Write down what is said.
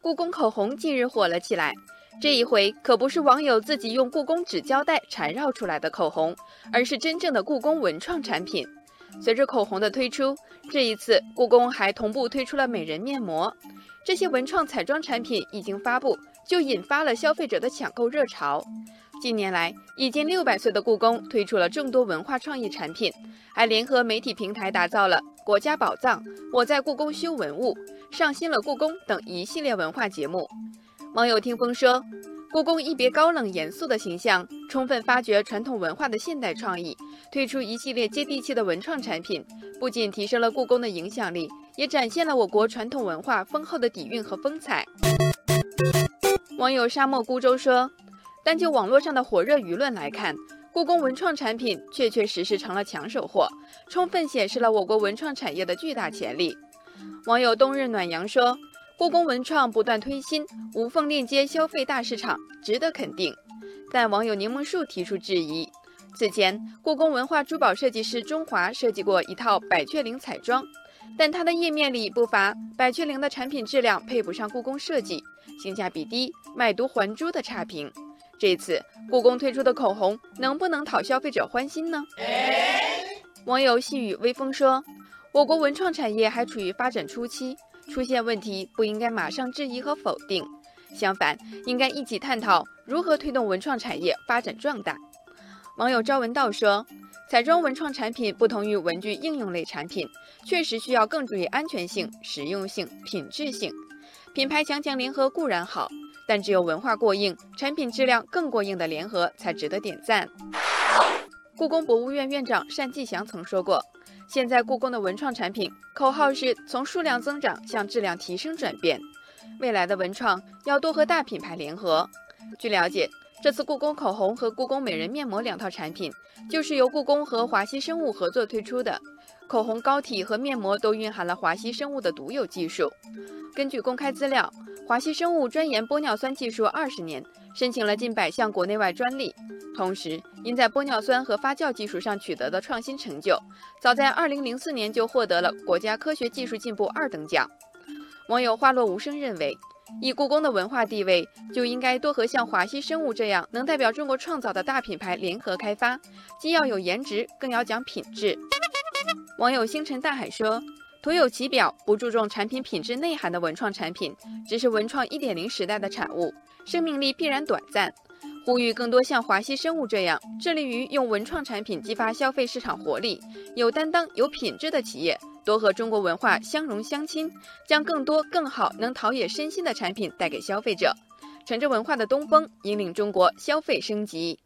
故宫口红近日火了起来，这一回可不是网友自己用故宫纸胶带缠绕出来的口红，而是真正的故宫文创产品。随着口红的推出，这一次故宫还同步推出了美人面膜。这些文创彩妆产品一经发布，就引发了消费者的抢购热潮。近年来，已经六百岁的故宫推出了众多文化创意产品，还联合媒体平台打造了“国家宝藏”“我在故宫修文物”“上新了故宫”等一系列文化节目。网友听风说，故宫一别高冷严肃的形象，充分发掘传统文化的现代创意，推出一系列接地气的文创产品，不仅提升了故宫的影响力，也展现了我国传统文化丰厚的底蕴和风采。网友沙漠孤舟说。单就网络上的火热舆论来看，故宫文创产品确确实实成了抢手货，充分显示了我国文创产业的巨大潜力。网友冬日暖阳说：“故宫文创不断推新，无缝链接消费大市场，值得肯定。”但网友柠檬树提出质疑：此前，故宫文化珠宝设计师中华设计过一套百雀羚彩妆，但他的页面里不乏百雀羚的产品质量配不上故宫设计，性价比低，卖椟还珠的差评。这次故宫推出的口红能不能讨消费者欢心呢？网友细雨微风说：“我国文创产业还处于发展初期，出现问题不应该马上质疑和否定，相反，应该一起探讨如何推动文创产业发展壮大。”网友朝闻道说：“彩妆文创产品不同于文具应用类产品，确实需要更注意安全性、实用性、品质性，品牌强强联合固然好。”但只有文化过硬、产品质量更过硬的联合才值得点赞。故宫博物院院长单霁翔曾说过：“现在故宫的文创产品口号是从数量增长向质量提升转变，未来的文创要多和大品牌联合。”据了解，这次故宫口红和故宫美人面膜两套产品就是由故宫和华西生物合作推出的。口红膏体和面膜都蕴含了华西生物的独有技术。根据公开资料。华西生物专研玻尿酸技术二十年，申请了近百项国内外专利。同时，因在玻尿酸和发酵技术上取得的创新成就，早在二零零四年就获得了国家科学技术进步二等奖。网友花落无声认为，以故宫的文化地位，就应该多和像华西生物这样能代表中国创造的大品牌联合开发，既要有颜值，更要讲品质。网友星辰大海说。徒有其表，不注重产品品质内涵的文创产品，只是文创一点零时代的产物，生命力必然短暂。呼吁更多像华西生物这样致力于用文创产品激发消费市场活力、有担当、有品质的企业，多和中国文化相融相亲，将更多更好、能陶冶身心的产品带给消费者，乘着文化的东风，引领中国消费升级。